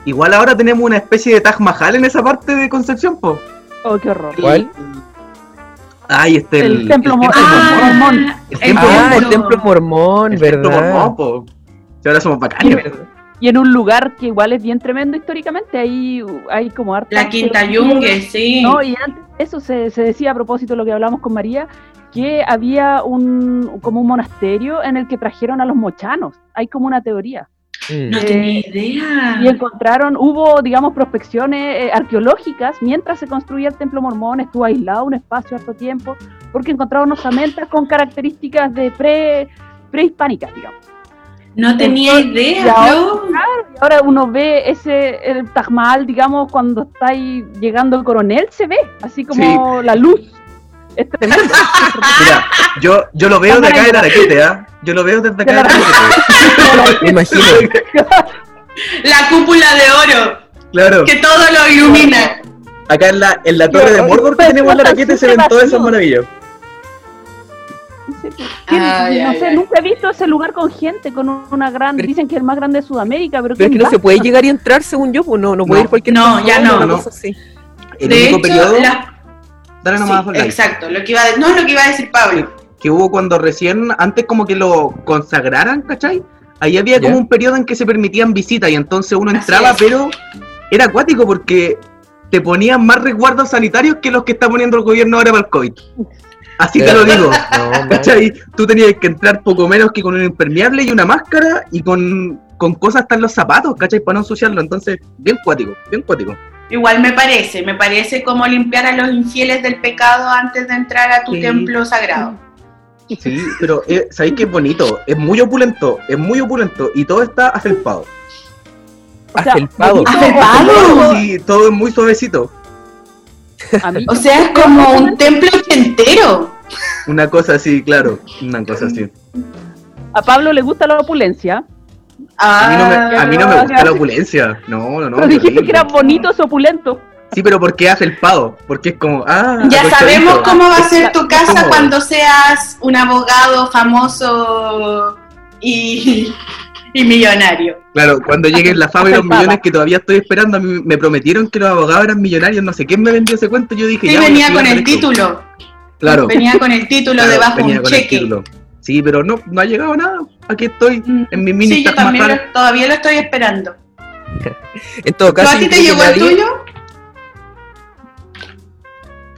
Speaker 3: igual ahora tenemos una especie de Taj Mahal en esa parte de Concepción, po.
Speaker 4: Oh, qué horror.
Speaker 7: ¿Cuál?
Speaker 3: Ay, este
Speaker 4: El templo.
Speaker 3: El
Speaker 2: el
Speaker 3: templo
Speaker 7: Ah,
Speaker 3: mormón.
Speaker 7: el templo mormón,
Speaker 3: El templo
Speaker 7: ¿verdad?
Speaker 3: mormón, ahora somos
Speaker 4: Y,
Speaker 3: bacanes.
Speaker 4: y en un lugar que igual es bien tremendo históricamente, ahí hay como harta
Speaker 2: La Quinta. Yungue, sí.
Speaker 4: No, y antes de eso se, se decía a propósito de lo que hablamos con María, que había un como un monasterio en el que trajeron a los mochanos. Hay como una teoría.
Speaker 7: Mm.
Speaker 2: No
Speaker 4: Eh,
Speaker 2: tenía idea.
Speaker 4: Y encontraron, hubo, digamos, prospecciones eh, arqueológicas mientras se construía el templo mormón, estuvo aislado un espacio harto tiempo, porque encontraron osamentas con características de pre prehispánicas, digamos.
Speaker 2: No tenía
Speaker 4: Entonces,
Speaker 2: idea,
Speaker 4: y ahora-
Speaker 2: Flo.
Speaker 4: Y ahora uno ve ese el Taj Mahal, digamos, cuando está ahí llegando el coronel, se ve, así como la luz. Es <laughs> tremendo.
Speaker 3: Mira, yo, yo lo veo de acá del Araquete, ¿ah? Yo lo veo desde acá del Araquete.
Speaker 7: Me imagino.
Speaker 2: La cúpula de oro,
Speaker 3: Claro.
Speaker 2: que todo lo ilumina.
Speaker 3: Acá en la, en la torre de Mordor que tenemos en el Araquete se ven todas esas maravillas.
Speaker 4: No.
Speaker 2: Ay,
Speaker 4: no
Speaker 2: ay,
Speaker 4: sé,
Speaker 2: ay.
Speaker 4: nunca he visto ese lugar con gente, con una gran,
Speaker 7: Pero-
Speaker 4: dicen que es el más grande de Sudamérica, pero,
Speaker 7: Pero es que no se puede llegar y entrar según yo, pues no, no puede
Speaker 3: No.
Speaker 7: ir cualquier
Speaker 2: No, ya no.
Speaker 3: No. El
Speaker 2: de
Speaker 3: único
Speaker 2: hecho,
Speaker 3: periodo.
Speaker 2: las-
Speaker 3: Dale
Speaker 2: sí,
Speaker 3: nomás, Forlán.
Speaker 2: exacto, lo que iba a, no lo que iba a decir Pablo.
Speaker 3: que hubo cuando recién, antes como que lo consagraran, ¿cachai? Ahí había como un periodo en que se permitían visitas y entonces uno entraba,
Speaker 2: es.
Speaker 3: pero era acuático porque te ponían más resguardos sanitarios que los que está poniendo el gobierno ahora para el COVID. Así te lo digo. <laughs>
Speaker 7: No,
Speaker 3: ¿Cachai? Tú tenías que entrar poco menos que con un impermeable y una máscara y con, con cosas hasta en los zapatos, ¿cachai? Para no ensuciarlo. Entonces, bien cuático, bien cuático.
Speaker 2: Igual me parece, me parece como limpiar a los infieles del pecado antes de entrar a tu
Speaker 3: Sí.
Speaker 2: templo sagrado.
Speaker 3: Sí, pero eh, ¿sabéis qué es bonito? Es muy opulento, es muy opulento y todo está afelpado.
Speaker 4: O sea,
Speaker 7: Afelpado. <laughs>
Speaker 3: Sí, todo es muy suavecito.
Speaker 2: O sea, es como un templo entero.
Speaker 3: Una cosa así, claro, una cosa así.
Speaker 4: a Pablo le gusta la opulencia,
Speaker 3: A mí no me, a mí no me
Speaker 4: Ah,
Speaker 3: gusta la opulencia. No, no, no. <laughs>
Speaker 4: pero dijiste que
Speaker 3: horrible.
Speaker 4: era bonito, es opulento.
Speaker 3: Sí, pero ¿por qué afelpado? Porque es como, ah,
Speaker 2: Ya sabemos cómo va a ser tu casa cuando seas un abogado famoso y, <laughs> y millonario.
Speaker 3: Claro, cuando <laughs> lleguen la fama y los millones que todavía estoy esperando, a mí me prometieron que los abogados eran millonarios, no sé quién me vendió ese cuento, yo dije,
Speaker 2: Sí,
Speaker 3: ya,
Speaker 2: venía con
Speaker 3: sí,
Speaker 2: el título.
Speaker 3: Claro.
Speaker 2: Venía con el título
Speaker 3: claro,
Speaker 2: debajo
Speaker 3: venía
Speaker 2: un
Speaker 3: con el
Speaker 2: cheque.
Speaker 3: Sí, pero no, no ha llegado nada. Aquí estoy
Speaker 2: Mm,
Speaker 3: en mi mini
Speaker 2: Sí, yo también lo- todavía lo estoy esperando. <laughs>
Speaker 7: En todo
Speaker 2: ¿Pero
Speaker 7: caso,
Speaker 2: ¿A ti te llegó el tuyo?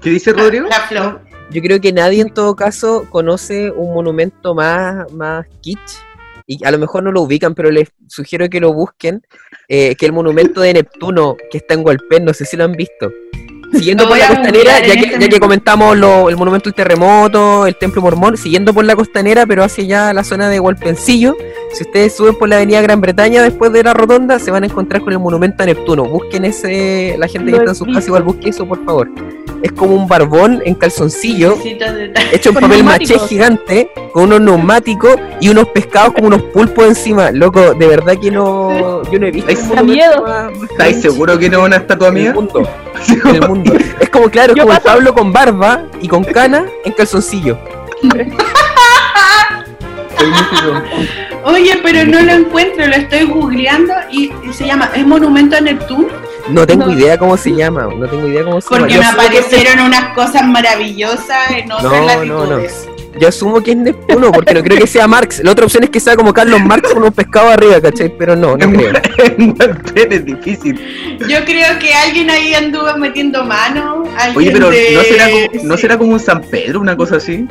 Speaker 3: ¿Qué dice Rodrigo?
Speaker 2: La flor.
Speaker 7: Yo creo que nadie en todo caso conoce un monumento más, más kitsch. Y a lo mejor no lo ubican, pero les sugiero que lo busquen. eh, que el monumento de Neptuno que está en Hualpén, no sé si lo han visto. Siguiendo por la costanera,
Speaker 2: googlear
Speaker 7: ya que,
Speaker 2: este
Speaker 7: ya que comentamos lo- el monumento del terremoto, el templo mormón, siguiendo por la costanera, pero hacia allá la zona de Hualpencillo, si ustedes suben por la avenida Gran Bretaña después de la rotonda, se van a encontrar con el monumento a Neptuno. Busquen ese, la gente que está en su
Speaker 4: visto.
Speaker 7: casa igual busque eso, por favor. Es como un barbón en calzoncillo, hecho en papel maché gigante, con unos neumáticos y unos pescados como unos pulpos encima. Loco, de verdad que no. Yo no he visto.
Speaker 3: ¿Estáis seguro que no es una estatua mía? <laughs>
Speaker 7: mundo. En el mundo. Es como, claro, es como el Pablo con barba y con cana en calzoncillo. <laughs>
Speaker 2: Oye, pero no lo encuentro, lo estoy googleando y y se llama, ¿es Monumento a Neptuno?
Speaker 7: No tengo
Speaker 4: No.
Speaker 7: idea cómo se llama. No tengo idea cómo se llama.
Speaker 2: Porque me aparecieron unas cosas maravillosas en otras
Speaker 7: No, no, Yo asumo que es Neptuno, porque no creo que sea Marx. La otra opción es que sea como Carlos Marx con un pescado arriba, ¿cachai? Pero no, no creo. <laughs>
Speaker 3: Es difícil.
Speaker 2: Yo creo que alguien ahí anduvo metiendo mano. alguien
Speaker 3: Oye, pero
Speaker 2: de-
Speaker 3: ¿no será, como, ¿no
Speaker 2: sí.
Speaker 3: será como un San Pedro, una cosa así?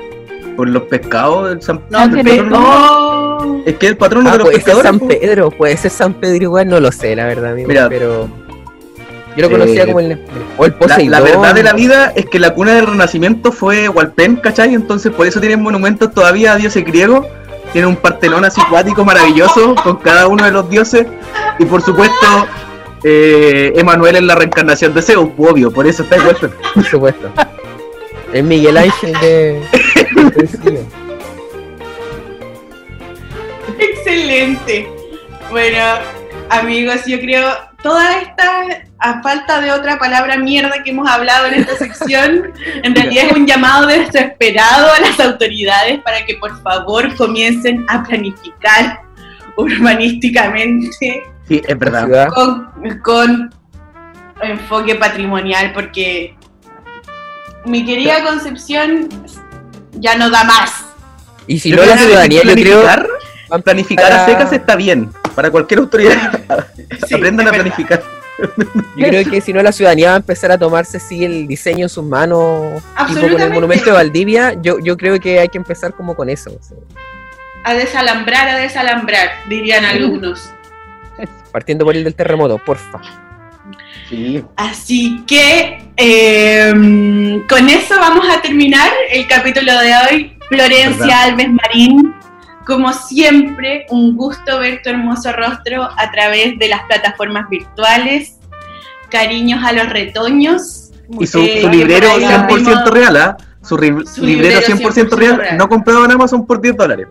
Speaker 3: Por los pescados del San
Speaker 2: No,
Speaker 3: el patrono-
Speaker 2: oh,
Speaker 3: Es que el patrono
Speaker 7: Ah,
Speaker 3: de los
Speaker 7: puede ser
Speaker 3: pescadores.
Speaker 7: San
Speaker 3: po.
Speaker 7: Pedro, puede ser San Pedro igual, no lo sé, la verdad, amigo.
Speaker 3: Mira,
Speaker 7: pero yo lo conocía
Speaker 3: eh,
Speaker 7: como el o el
Speaker 3: La,
Speaker 7: Poseidón.
Speaker 3: la verdad de la vida es que la cuna del renacimiento fue Hualpén, ¿cachai? Entonces por eso tienen monumentos todavía a dioses griegos. Tienen un partelón así cuático maravilloso con cada uno de los dioses. Y por supuesto, eh, Emanuel es la reencarnación de Zeus, obvio, por eso está Hualpén.
Speaker 7: por supuesto. El Miguel Ángel de. de
Speaker 2: excelente. Bueno, amigos, yo creo toda esta, a falta de otra palabra mierda que hemos hablado en esta sección, en realidad es un llamado desesperado a las autoridades para que por favor comiencen a planificar urbanísticamente
Speaker 3: Sí, es verdad.
Speaker 2: con, con enfoque patrimonial, porque mi querida Concepción ya no da más.
Speaker 7: Y si
Speaker 3: Yo
Speaker 7: no, la ciudadanía, yo creo.
Speaker 3: planificar, planificar a secas está bien. Para cualquier autoridad,
Speaker 2: Sí,
Speaker 3: aprendan a
Speaker 2: verdad. <laughs>
Speaker 7: Yo creo que si no, la ciudadanía va a empezar a tomarse así el diseño en sus manos. Tipo con el monumento de Valdivia, yo, yo creo que hay que empezar como con eso. o sea,
Speaker 2: A desalambrar, a desalambrar, dirían algunos.
Speaker 7: partiendo por el del terremoto, porfa.
Speaker 3: Sí.
Speaker 2: Así que eh, con eso vamos a terminar el capítulo de hoy. Florencia
Speaker 3: ¿Verdad?
Speaker 2: Alves Marín, como siempre, un gusto ver tu hermoso rostro a través de las plataformas virtuales. Cariños a los retoños.
Speaker 3: Y su,
Speaker 2: Eh,
Speaker 3: su librero
Speaker 2: por ahí
Speaker 3: 100%
Speaker 2: abrimos-
Speaker 3: real, ¿ah? Su, ri-
Speaker 2: Su
Speaker 3: librero
Speaker 2: librero
Speaker 3: 100% real,
Speaker 2: 100% real.
Speaker 3: no comprado en Amazon por 10 dólares.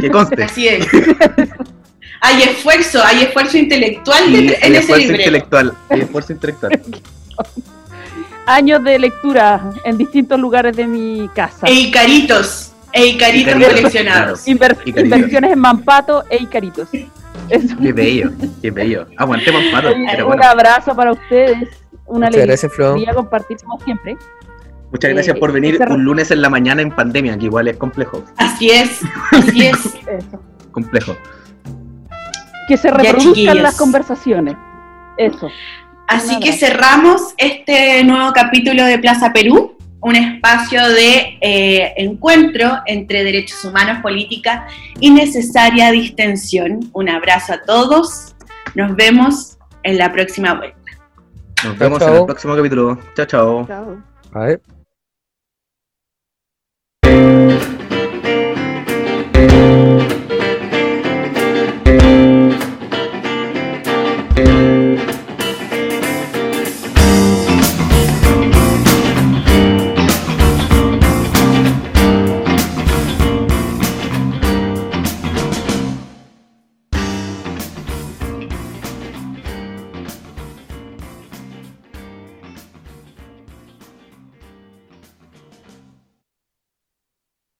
Speaker 3: Que conste.
Speaker 2: Así es. <laughs> hay esfuerzo, hay esfuerzo intelectual
Speaker 3: Sí,
Speaker 2: de- en ese
Speaker 3: intelectual. El esfuerzo intelectual. <laughs>
Speaker 4: Años de lectura en distintos lugares de mi casa.
Speaker 2: E Icaritos, e Icaritos
Speaker 3: Icaritos,
Speaker 2: coleccionados.
Speaker 4: Inver- inversiones en Mampato e Icaritos. Eso.
Speaker 3: Qué bello, qué bello. Aguantemos pato,
Speaker 4: Oye,
Speaker 3: pero
Speaker 4: un
Speaker 3: bueno.
Speaker 4: abrazo para ustedes. Una
Speaker 7: Muchas gracias, Flo.
Speaker 4: alegría compartir como siempre.
Speaker 3: Muchas gracias por venir
Speaker 4: ese-
Speaker 3: un lunes en la mañana en pandemia, que igual es complejo.
Speaker 2: Así es, así es. <laughs>
Speaker 4: Eso.
Speaker 3: Complejo.
Speaker 4: Que se reproduzcan las conversaciones. Eso.
Speaker 2: Así
Speaker 4: Un
Speaker 2: que cerramos este nuevo capítulo de Plaza Perú, un espacio de eh, encuentro entre derechos humanos, política y necesaria distensión. Un abrazo a todos. Nos vemos en la próxima vuelta.
Speaker 3: Nos vemos en
Speaker 7: chao.
Speaker 3: el próximo capítulo. Chao, chao.
Speaker 4: Chao.
Speaker 7: A ver.